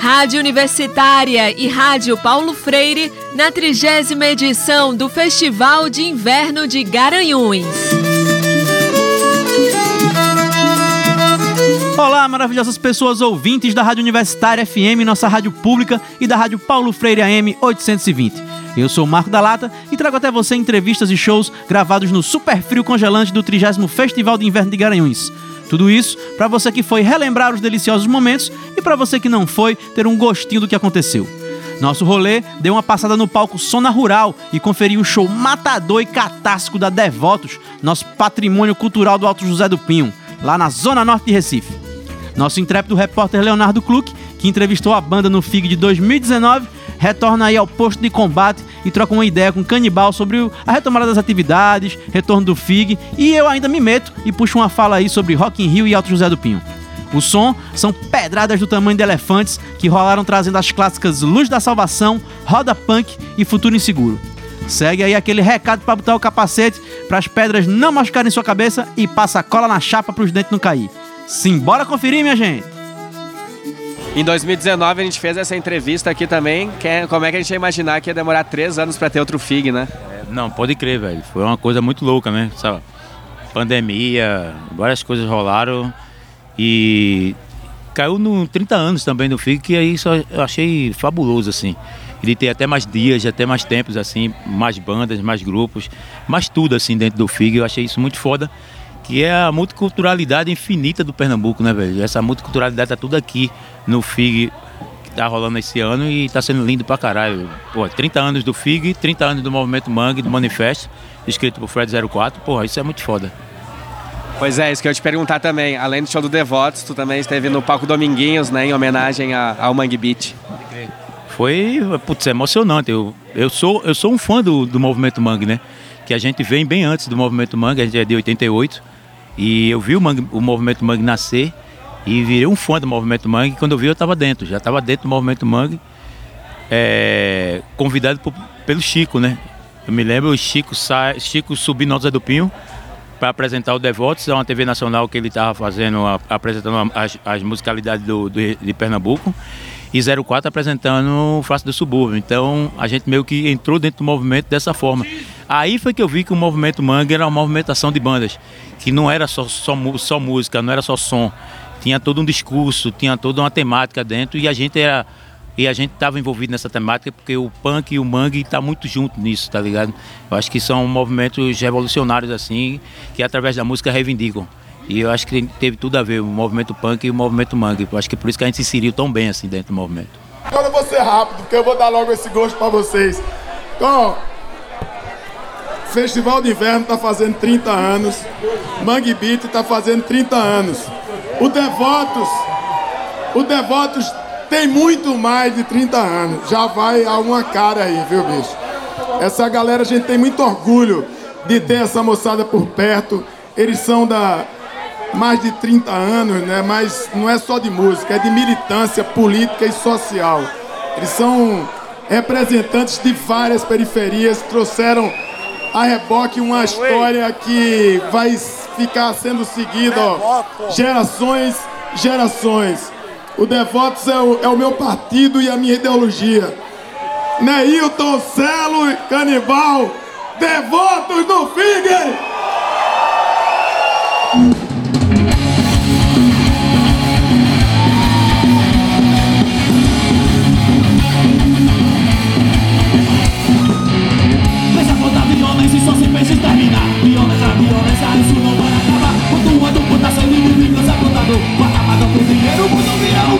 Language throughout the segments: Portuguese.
Rádio Universitária e Rádio Paulo Freire na trigésima edição do Festival de Inverno de Garanhuns. Olá, maravilhosas pessoas ouvintes da Rádio Universitária FM, nossa rádio pública, e da Rádio Paulo Freire AM 820. Eu sou Marco da Lata e trago até você entrevistas e shows gravados no super frio congelante do 30 Festival de Inverno de Garanhuns. Tudo isso para você que foi relembrar os deliciosos momentos e para você que não foi ter um gostinho do que aconteceu. Nosso rolê deu uma passada no palco Sona Rural e conferiu o show matador e catástrofe da Devotos, nosso patrimônio cultural do Alto José do Pinho, lá na zona norte de Recife. Nosso intrépido repórter Leonardo Kluck, que entrevistou a banda no FIG de 2019, retorna aí ao posto de combate e troca uma ideia com o Canibal sobre a retomada das atividades, retorno do FIG, e eu ainda me meto e puxo uma fala aí sobre Rock in Rio e Alto José do Pinho. O som são pedradas do tamanho de elefantes que rolaram trazendo as clássicas Luz da Salvação, Roda Punk e Futuro Inseguro. Segue aí aquele recado para botar o capacete para as pedras não machucarem sua cabeça e passa a cola na chapa para os dentes não cair. Simbora conferir, minha gente! Em 2019 a gente fez essa entrevista aqui também. Que como é que a gente ia imaginar que ia demorar três anos para ter outro FIG, né? É, não, pode crer, velho. Foi uma coisa muito louca, né? Sabe? Pandemia, várias coisas rolaram e caiu no 30 anos também do FIG, que aí só eu achei fabuloso, assim. Ele tem até mais dias, até mais tempos, assim, mais bandas, mais grupos, mais tudo, assim, dentro do FIG. Eu achei isso muito foda que é a multiculturalidade infinita do Pernambuco, né, velho? Essa multiculturalidade tá tudo aqui no FIG que tá rolando esse ano e tá sendo lindo pra caralho. Pô, 30 anos do FIG, 30 anos do Movimento Mangue, do Manifesto, escrito por Fred 04, porra, isso é muito foda. Pois é, isso que eu ia te perguntar também. Além do show do Devotos, tu também esteve no palco Dominguinhos, né, em homenagem ao Mangue Beat. Foi, putz, é emocionante. Eu, eu, sou, eu sou um fã do, do Movimento Mangue, né? Que a gente vem bem antes do Movimento Mangue, a gente é de 88. E eu vi o, mangue, o movimento Mangue nascer e virei um fã do movimento Mangue. Quando eu vi, eu estava dentro, já estava dentro do movimento Mangue, é, convidado por, pelo Chico, né? Eu me lembro, o Chico, Chico subiu no Zé do Pinho para apresentar o Devotos, é uma TV nacional que ele estava fazendo, a, apresentando as, as musicalidades do, do, de Pernambuco e 04 apresentando Face do Subúrbio. Então a gente meio que entrou dentro do movimento dessa forma. Aí foi que eu vi que o movimento Mangue era uma movimentação de bandas, que não era só, só, só música, não era só som. Tinha todo um discurso, tinha toda uma temática dentro e a gente era. E a gente estava envolvido nessa temática porque o punk e o mangue tá muito junto nisso, tá ligado? Eu acho que são movimentos revolucionários assim, que através da música reivindicam. E eu acho que teve tudo a ver o movimento punk e o movimento mangue. Eu acho que por isso que a gente se inseriu tão bem assim dentro do movimento. Agora eu vou ser rápido, porque eu vou dar logo esse gosto para vocês. Então, Festival de Inverno está fazendo 30 anos. Mangue Beat está fazendo 30 anos. O Devotos, o Devotos tem muito mais de 30 anos. Já vai a uma cara aí, viu, bicho? Essa galera, a gente tem muito orgulho de ter essa moçada por perto. Eles são da mais de 30 anos, né? Mas não é só de música, é de militância política e social. Eles são representantes de várias periferias, trouxeram a reboque uma história que vai ficar sendo seguida, ó, gerações, gerações. O Devotos é o, é o meu partido e a minha ideologia. Neilton, Celo, Canibal, Devotos we know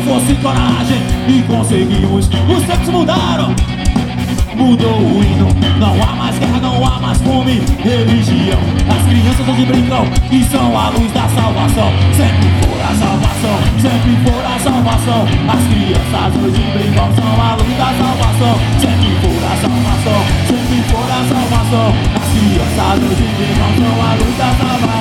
força e coragem e conseguimos. Os tempos mudaram, mudou o hino. Não há mais guerra, não há mais fome, religião. As crianças hoje brincam e são a luz da salvação. Sempre for a salvação, sempre for a salvação. As crianças hoje brincam, são a luz da salvação. Sempre for a salvação, sempre for a salvação. As crianças hoje brincam, são a luz da salvação.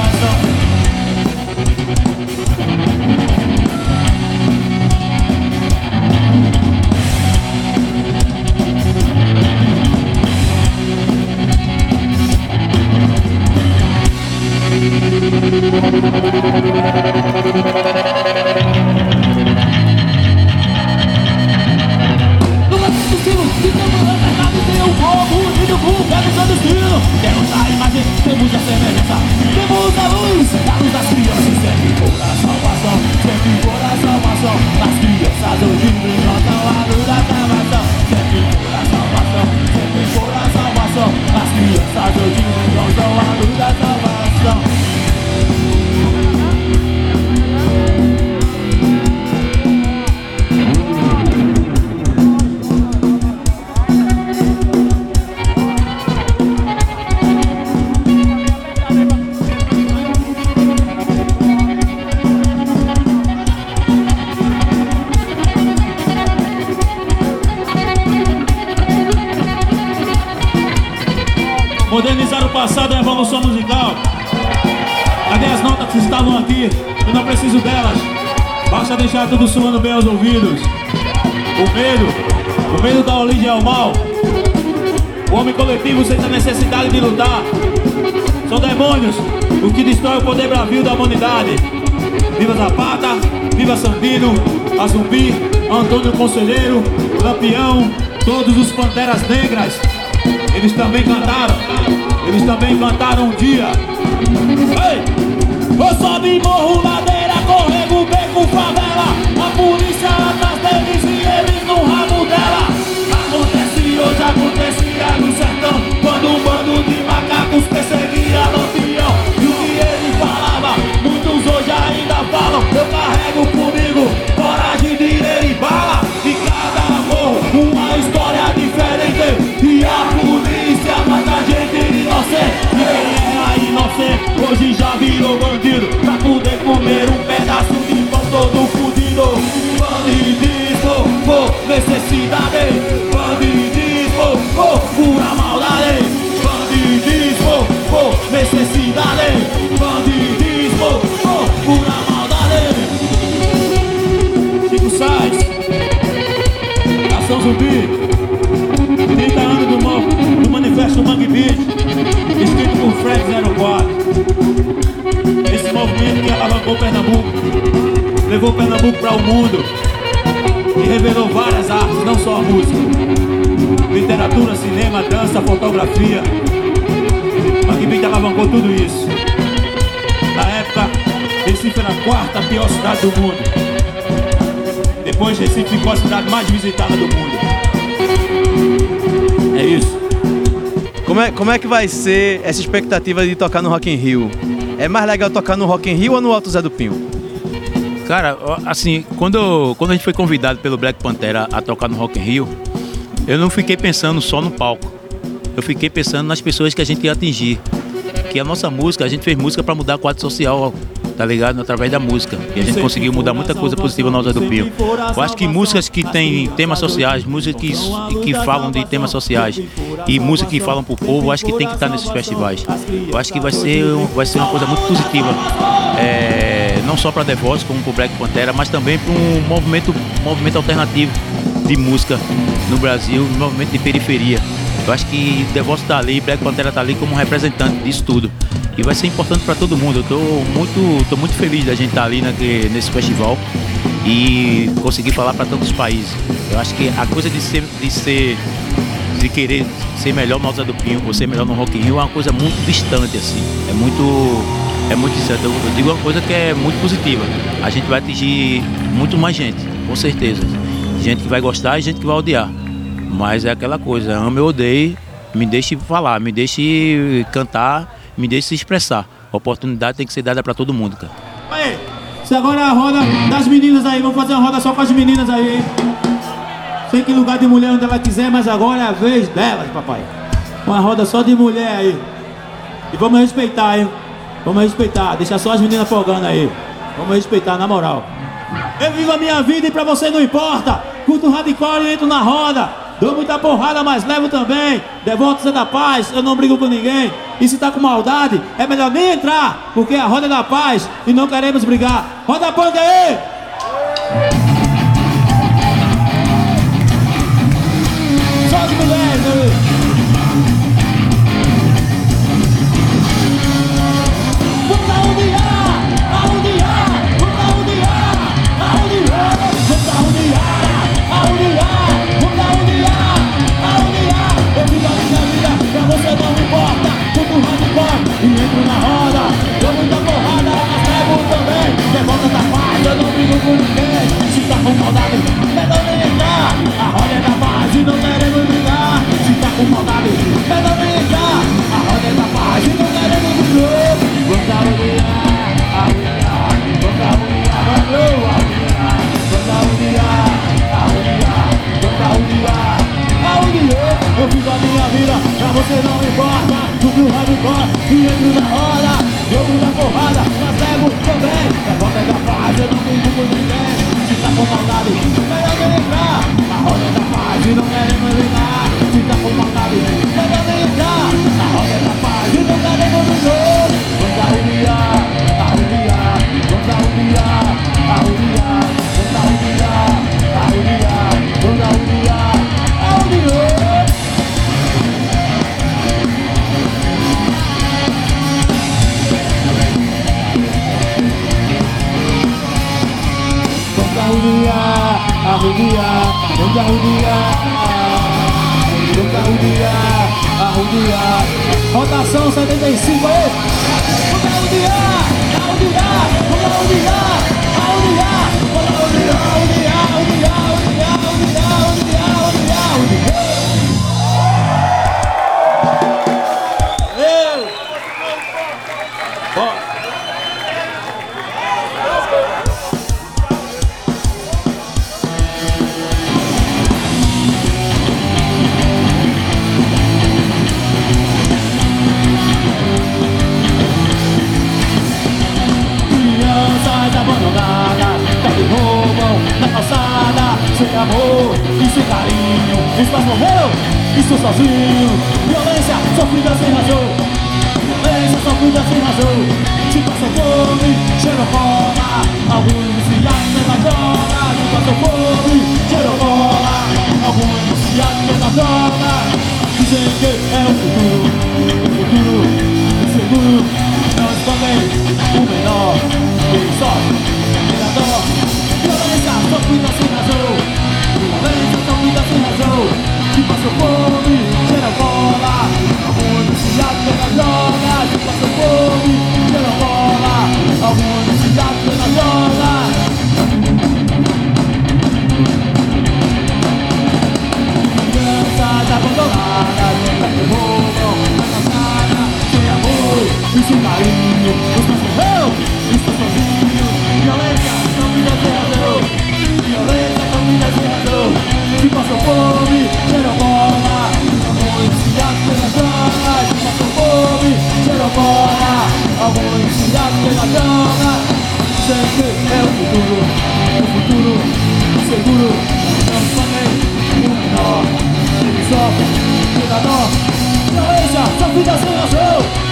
Aqui? Eu não preciso delas. Basta deixar tudo soando bem aos ouvidos. O medo, o medo da origem ao mal. O homem coletivo sente a necessidade de lutar. São demônios, o que destrói o poder bravio da humanidade. Viva Zapata, viva Sandino, a Zumbi, Antônio Conselheiro, Lampião, todos os Panteras Negras. Eles também cantaram, eles também cantaram um dia. Eu sobe morro, ladeira, corrego, beco, favela. Mundo e revelou várias artes, não só a música. Literatura, cinema, dança, fotografia. Mangue alavancou tudo isso. Na época, Recife era a quarta pior cidade do mundo. Depois Recife ficou a cidade mais visitada do mundo. É isso. Como é, como é que vai ser essa expectativa de tocar no Rock in Rio? É mais legal tocar no Rock in Rio ou no Alto Zé do Pinho? Cara, assim, quando, quando a gente foi convidado pelo Black Pantera a tocar no Rock in Rio, eu não fiquei pensando só no palco. Eu fiquei pensando nas pessoas que a gente ia atingir. Que a nossa música, a gente fez música para mudar a quadro social, tá ligado? Através da música. E a gente conseguiu mudar muita coisa positiva na do Pio. Eu acho que músicas que têm temas sociais, músicas que, que falam de temas sociais e músicas que falam pro povo, eu acho que tem que estar nesses festivais. Eu acho que vai ser, vai ser uma coisa muito positiva. É, não só para The Voice, como para Black Pantera, mas também para um movimento, movimento alternativo de música no Brasil, um movimento de periferia. Eu acho que The Voice tá ali, Black Pantera tá ali como representante disso tudo. E vai ser importante para todo mundo. Eu tô muito, tô muito feliz da gente estar ali naque- nesse festival e conseguir falar para tantos países. Eu acho que a coisa de ser, de ser de querer ser melhor no Alta do Pinho ou ser melhor no Rock in Rio é uma coisa muito distante, assim. É muito. É muito distante. Eu, eu digo uma coisa que é muito positiva. A gente vai atingir muito mais gente, com certeza. Gente que vai gostar e gente que vai odiar. Mas é aquela coisa, ame ou odeie, me deixe falar, me deixe cantar, me deixe se expressar. A oportunidade tem que ser dada para todo mundo, cara. Aí, Isso agora a roda das meninas aí. Vamos fazer uma roda só com as meninas aí. Sei que lugar de mulher onde ela quiser, mas agora é a vez delas, papai. Uma roda só de mulher aí. E vamos respeitar, hein? Vamos respeitar. Deixa só as meninas folgando aí. Vamos respeitar, na moral. Eu vivo a minha vida e pra você não importa. Curto hardcore e entro na roda. Dou muita porrada, mas levo também. Devoto ser da paz, eu não brigo com ninguém. E se tá com maldade, é melhor nem entrar, porque a roda é da paz e não queremos brigar. Roda punk aí! Só as mulheres aí! E entro na roda. Jogo da porrada, mas pego também. Levanta da paz, eu não brigo com ninguém. Se tá com maldade, melhor nem entrar. A roda é da paz e não queremos brigar. Se tá com maldade, Simple. Estou sozinho. Violência sofrida sem razão. Violência sofrida sem razão. Se passam fome, cheiro cola Alguns viciados pela droga. Se passam fome, cheiro cola Alguns viciados pela droga. Dizem que é o futuro. O futuro inseguro não escondem o menor. Ele sofre, ele adora Violência, sofrida sem razão. Violência, sofrida sem razão. Que passou fome, Alguns viciados Ele sofre, pela dó Violência, sofrida sem razão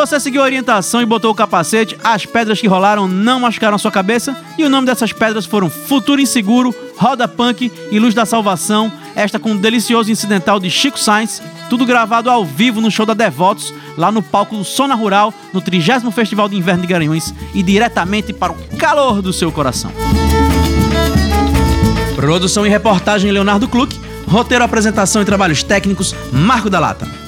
você seguiu a orientação e botou o capacete, as pedras que rolaram não machucaram sua cabeça e o nome dessas pedras foram Futuro Inseguro, Roda Punk e Luz da Salvação, esta com um delicioso incidental de Chico Sainz, tudo gravado ao vivo no show da Devotos, lá no palco do Sona Rural, no 30 Festival de Inverno de Garanhuns e diretamente para o calor do seu coração. Produção e reportagem Leonardo Kluck, Roteiro, apresentação e trabalhos técnicos, Marco da Lata.